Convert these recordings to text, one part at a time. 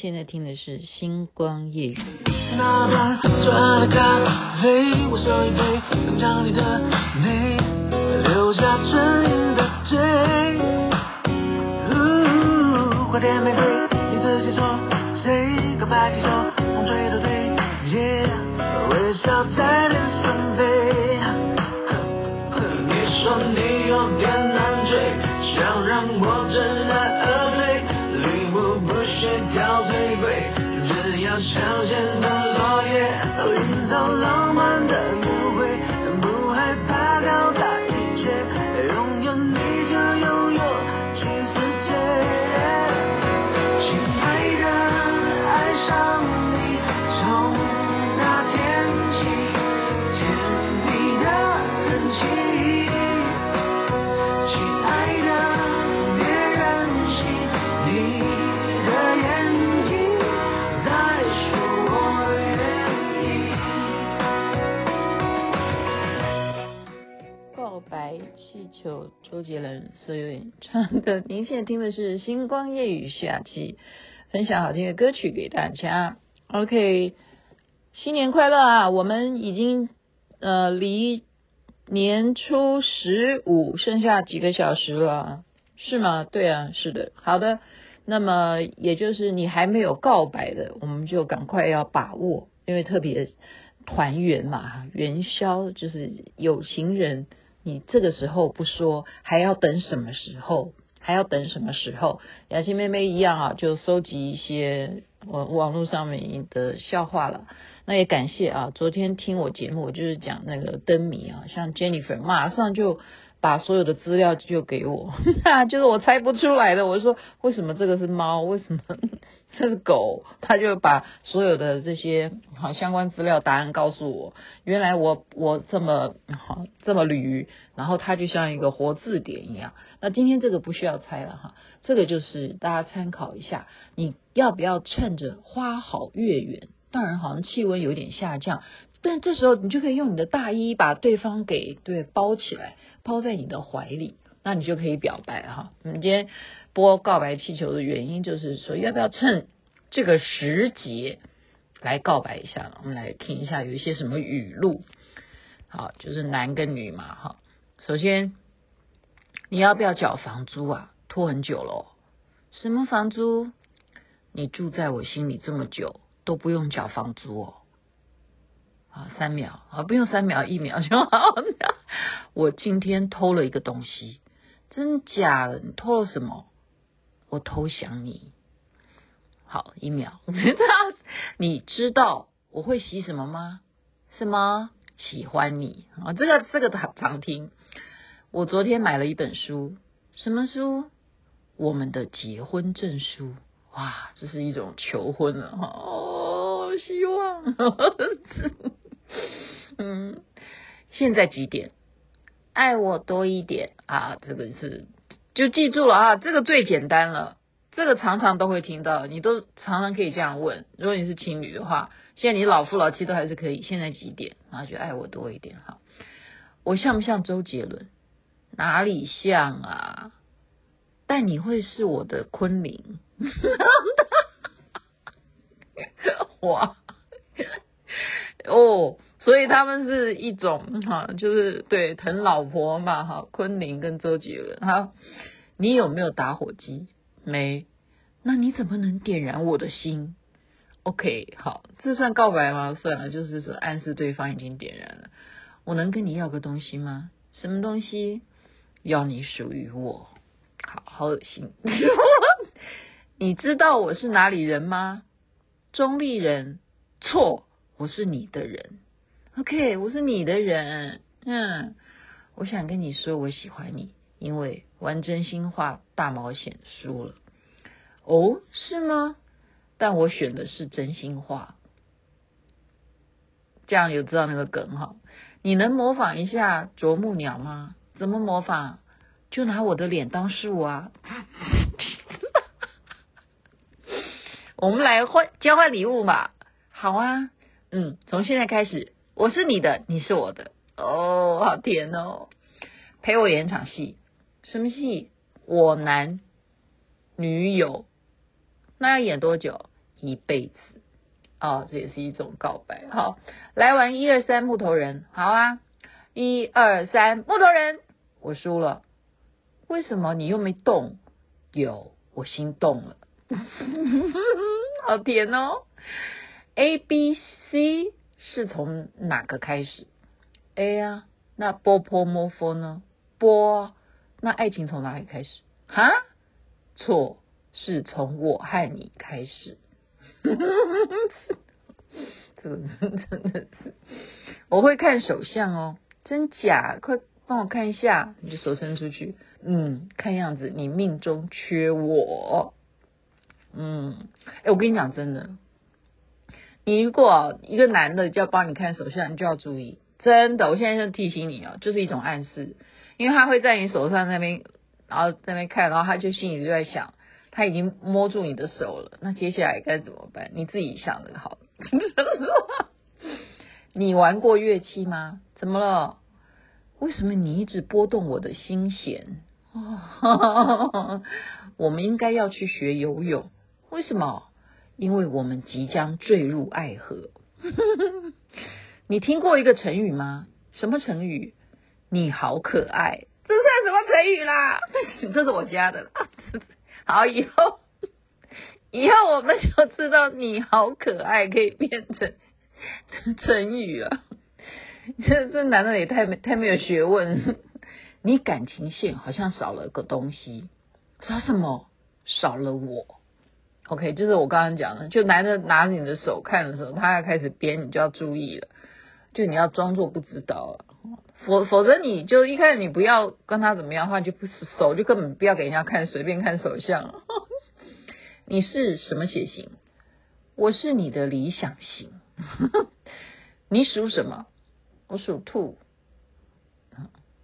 现在听的是《星光夜语》。哪怕做爱的咖啡，我手一杯，品尝你的美，留下唇印的嘴。花店玫瑰，香榭的落叶，营造浪就周杰伦所有演唱的，您现在听的是《星光夜雨》下期，分享好听的歌曲给大家。OK，新年快乐啊！我们已经呃离年初十五剩下几个小时了，是吗？对啊，是的。好的，那么也就是你还没有告白的，我们就赶快要把握，因为特别团圆嘛，元宵就是有情人。你这个时候不说，还要等什么时候？还要等什么时候？雅欣妹妹一样啊，就搜集一些网网络上面的笑话了。那也感谢啊，昨天听我节目，我就是讲那个灯谜啊，像 Jennifer 马上就把所有的资料就给我，就是我猜不出来的。我说为什么这个是猫？为什么？这是狗，他就把所有的这些好相关资料答案告诉我。原来我我这么好这么驴，然后它就像一个活字典一样。那今天这个不需要猜了哈，这个就是大家参考一下，你要不要趁着花好月圆？当然好像气温有点下降，但这时候你就可以用你的大衣把对方给对包起来，包在你的怀里，那你就可以表白哈。我们今天。播告白气球的原因就是说，要不要趁这个时节来告白一下？我们来听一下有一些什么语录。好，就是男跟女嘛。哈，首先你要不要缴房租啊？拖很久了。什么房租？你住在我心里这么久都不用缴房租哦。啊，三秒啊，不用三秒，一秒就好。我今天偷了一个东西，真假的？你偷了什么？我偷想你，好，一秒。你知道我会喜什么吗？什么？喜欢你啊！这个这个常常听。我昨天买了一本书，什么书？我们的结婚证书。哇，这是一种求婚了哦，希望。嗯，现在几点？爱我多一点啊！这个是。就记住了啊，这个最简单了，这个常常都会听到，你都常常可以这样问。如果你是情侣的话，现在你老夫老妻都还是可以。现在几点？然后就爱我多一点哈。我像不像周杰伦？哪里像啊？但你会是我的昆凌。哇哦，所以他们是一种哈，就是对疼老婆嘛哈，昆凌跟周杰伦哈。你有没有打火机？没，那你怎么能点燃我的心？OK，好，这算告白吗？算了，就是说暗示对方已经点燃了。我能跟你要个东西吗？什么东西？要你属于我。好好恶心。你知道我是哪里人吗？中立人。错，我是你的人。OK，我是你的人。嗯，我想跟你说，我喜欢你。因为玩真心话大冒险输了，哦，是吗？但我选的是真心话，这样有知道那个梗哈？你能模仿一下啄木鸟吗？怎么模仿？就拿我的脸当树啊！我们来换交换礼物吧。好啊，嗯，从现在开始，我是你的，你是我的。哦，好甜哦！陪我演场戏。什么戏？我男女友，那要演多久？一辈子。哦，这也是一种告白。好，来玩一二三木头人，好啊，一二三木头人，我输了，为什么你又没动？有，我心动了，好甜哦。A B C 是从哪个开始？A 啊，那波波摩佛呢？波，那爱情从哪里开始？哈？错，是从我和你开始。这个真的是，我会看手相哦，真假？快帮我看一下，你就手伸出去。嗯，看样子你命中缺我。嗯，哎，我跟你讲真的，你如果一个男的就要帮你看手相，你就要注意，真的，我现在就提醒你哦，就是一种暗示，因为他会在你手上那边，然后在那边看，然后他就心里就在想。他已经摸住你的手了，那接下来该怎么办？你自己想的好。你玩过乐器吗？怎么了？为什么你一直拨动我的心弦？我们应该要去学游泳。为什么？因为我们即将坠入爱河。你听过一个成语吗？什么成语？你好可爱。这算什么成语啦？这是我家的。好，以后以后我们就知道你好可爱可以变成成语了。这这男的也太没太没有学问。你感情线好像少了个东西，少什么？少了我。OK，就是我刚刚讲的，就男的拿着你的手看的时候，他要开始编，你就要注意了。就你要装作不知道了。否否则你就一开始你不要跟他怎么样的话，就不手就根本不要给人家看，随便看手相。你是什么血型？我是你的理想型。你属什么？我属兔。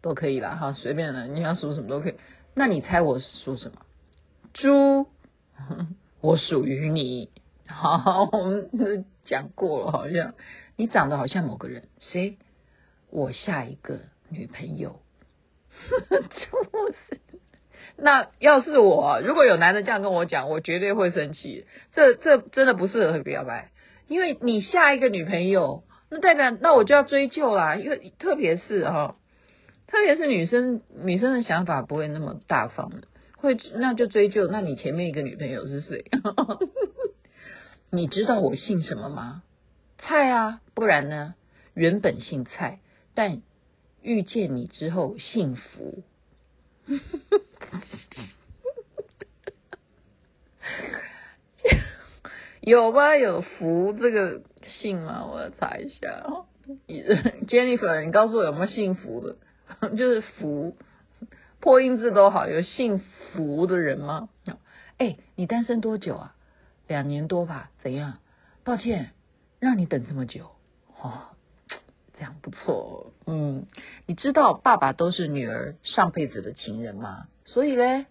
都可以啦，哈，随便的，你想属什么都可以。那你猜我属什么？猪。我属于你。好，我们讲过了，好像你长得好像某个人，谁？我下一个女朋友，就是那要是我，如果有男的这样跟我讲，我绝对会生气。这这真的不适合表白，因为你下一个女朋友，那代表那我就要追究啦。因为特别是哈，特别是女生，女生的想法不会那么大方的，会那就追究。那你前面一个女朋友是谁？你知道我姓什么吗？蔡啊，不然呢？原本姓蔡。但遇见你之后幸福，有吗？有福这个姓吗？我要查一下。Jennifer，你告诉我有没有幸福的？就是福，破音字都好，有幸福的人吗？哎，你单身多久啊？两年多吧？怎样？抱歉，让你等这么久。哦。这样不错，嗯，你知道爸爸都是女儿上辈子的情人吗？所以呢，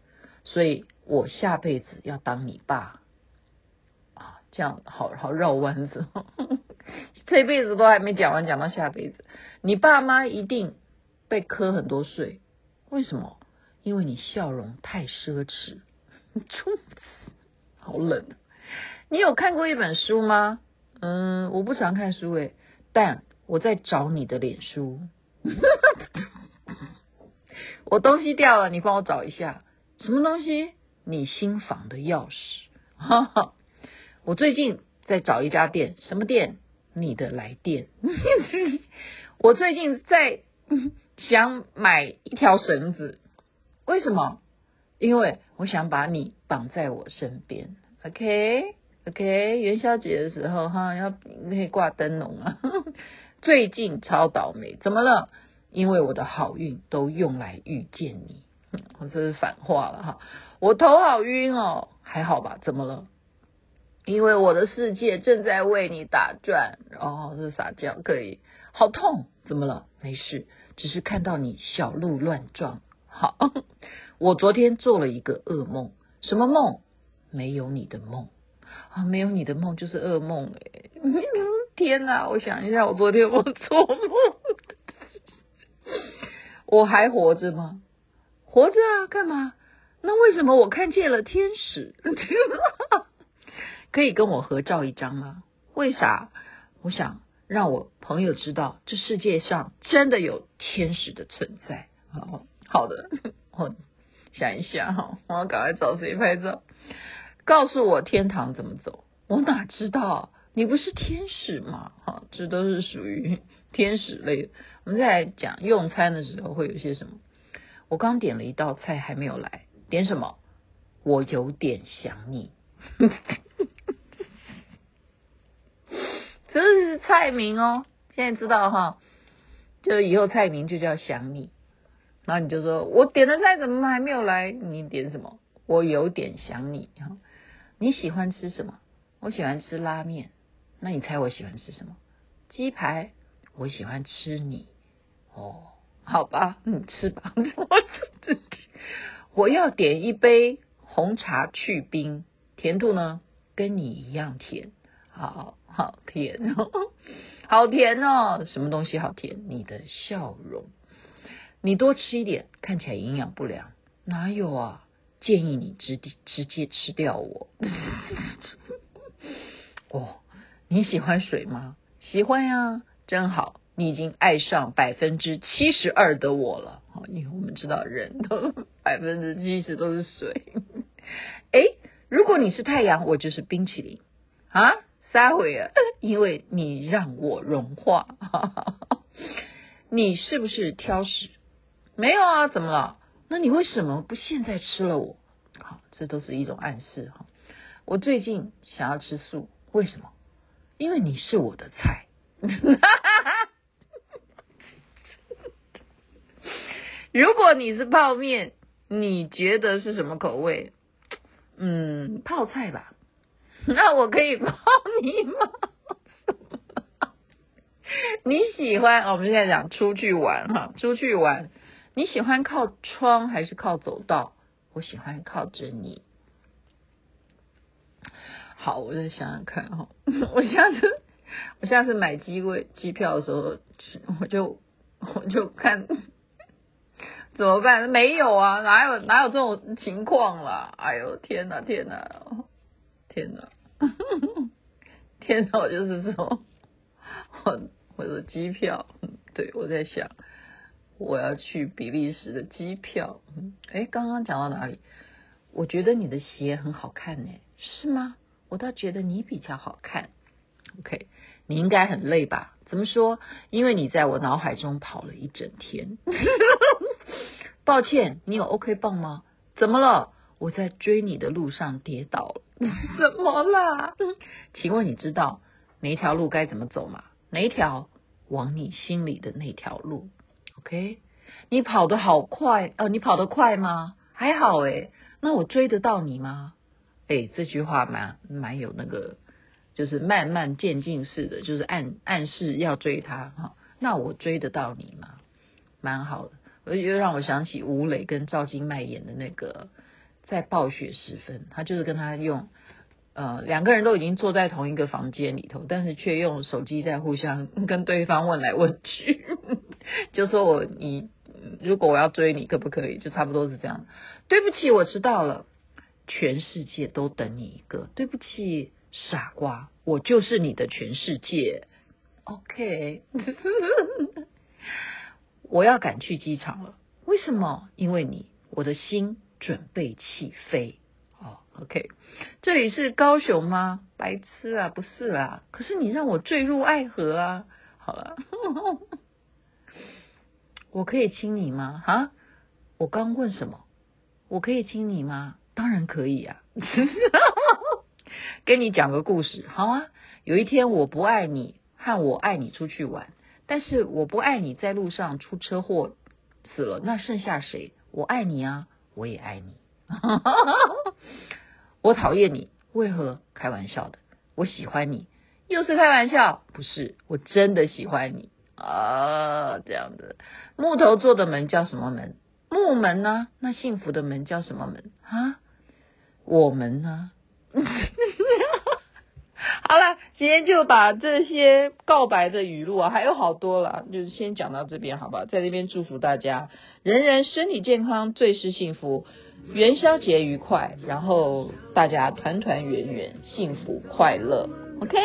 所以我下辈子要当你爸啊，这样好好绕弯子，这辈子都还没讲完，讲到下辈子，你爸妈一定被磕很多睡，为什么？因为你笑容太奢侈，好冷。你有看过一本书吗？嗯，我不常看书诶，但。我在找你的脸书，我东西掉了，你帮我找一下，什么东西？你新房的钥匙。我最近在找一家店，什么店？你的来电。我最近在想买一条绳子，为什么？因为我想把你绑在我身边。OK OK，元宵节的时候哈，要可以挂灯笼啊。最近超倒霉，怎么了？因为我的好运都用来遇见你，我这是反话了哈。我头好晕哦，还好吧？怎么了？因为我的世界正在为你打转，哦，是撒娇，可以。好痛，怎么了？没事，只是看到你小鹿乱撞。好，我昨天做了一个噩梦，什么梦？没有你的梦啊，没有你的梦就是噩梦哎。天哪！我想一下，我昨天我做梦，我还活着吗？活着啊，干嘛？那为什么我看见了天使？可以跟我合照一张吗？为啥？我想让我朋友知道，这世界上真的有天使的存在。好，好的，我想一下哈，我要赶快找谁拍照？告诉我天堂怎么走？我哪知道？你不是天使吗？哈，这都是属于 天使类的。我们再来讲用餐的时候会有些什么？我刚点了一道菜还没有来，点什么？我有点想你。这是菜名哦，现在知道哈，就以后菜名就叫想你。然后你就说，我点的菜怎么还没有来？你点什么？我有点想你哈。你喜欢吃什么？我喜欢吃拉面。那你猜我喜欢吃什么？鸡排。我喜欢吃你。哦，好吧，你吃吧。我我要点一杯红茶去冰，甜度呢？跟你一样甜。好好甜哦，好甜哦！什么东西好甜？你的笑容。你多吃一点，看起来营养不良。哪有啊？建议你直直接吃掉我。哦，你喜欢水吗？喜欢呀，真好。你已经爱上百分之七十二的我了。好，因为我们知道人都 百分之七十都是水。哎，如果你是太阳，我就是冰淇淋啊。撒谎啊！因为你让我融化。你是不是挑食？没有啊，怎么了？那你为什么不现在吃了我？好，这都是一种暗示哈。我最近想要吃素，为什么？因为你是我的菜。如果你是泡面，你觉得是什么口味？嗯，泡菜吧。那我可以泡你吗？你喜欢？我们现在讲出去玩哈，出去玩，你喜欢靠窗还是靠走道？我喜欢靠着你。好，我再想想看哈，我下次我下次买机位机票的时候，我就我就看怎么办？没有啊，哪有哪有这种情况啦？哎呦，天哪，天哪，天哪！天哪，我就是说，我我的机票，对，我在想，我要去比利时的机票。哎，刚刚讲到哪里？我觉得你的鞋很好看呢，是吗？我倒觉得你比较好看。OK，你应该很累吧？怎么说？因为你在我脑海中跑了一整天。抱歉，你有 OK 棒吗？怎么了？我在追你的路上跌倒了。怎么啦？请问你知道哪一条路该怎么走吗？哪一条？往你心里的那条路。OK？你跑得好快，呃，你跑得快吗？还好诶。那我追得到你吗？诶，这句话蛮蛮有那个，就是慢慢渐进式的，就是暗暗示要追他哈。那我追得到你吗？蛮好的，又让我想起吴磊跟赵今麦演的那个。在暴雪时分，他就是跟他用，呃，两个人都已经坐在同一个房间里头，但是却用手机在互相 跟对方问来问去，就说我你如果我要追你可不可以？就差不多是这样。对不起，我迟到了，全世界都等你一个。对不起，傻瓜，我就是你的全世界。OK，我要赶去机场了。为什么？因为你，我的心。准备起飞，哦，OK，这里是高雄吗？白痴啊，不是啦。可是你让我坠入爱河啊！好了，我可以亲你吗？哈，我刚问什么？我可以亲你吗？当然可以啊。跟你讲个故事，好啊。有一天我不爱你，和我爱你出去玩，但是我不爱你在路上出车祸死了，那剩下谁？我爱你啊。我也爱你，我讨厌你，为何？开玩笑的，我喜欢你，又是开玩笑，不是，我真的喜欢你啊！这样子木头做的门叫什么门？木门呢？那幸福的门叫什么门啊？我们呢？好了，今天就把这些告白的语录啊，还有好多了，就是先讲到这边，好不好？在这边祝福大家，人人身体健康，最是幸福，元宵节愉快，然后大家团团圆圆，幸福快乐。OK，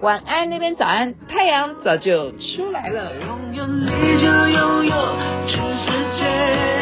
晚安那边早安，太阳早就出来了。拥有你就拥有全世界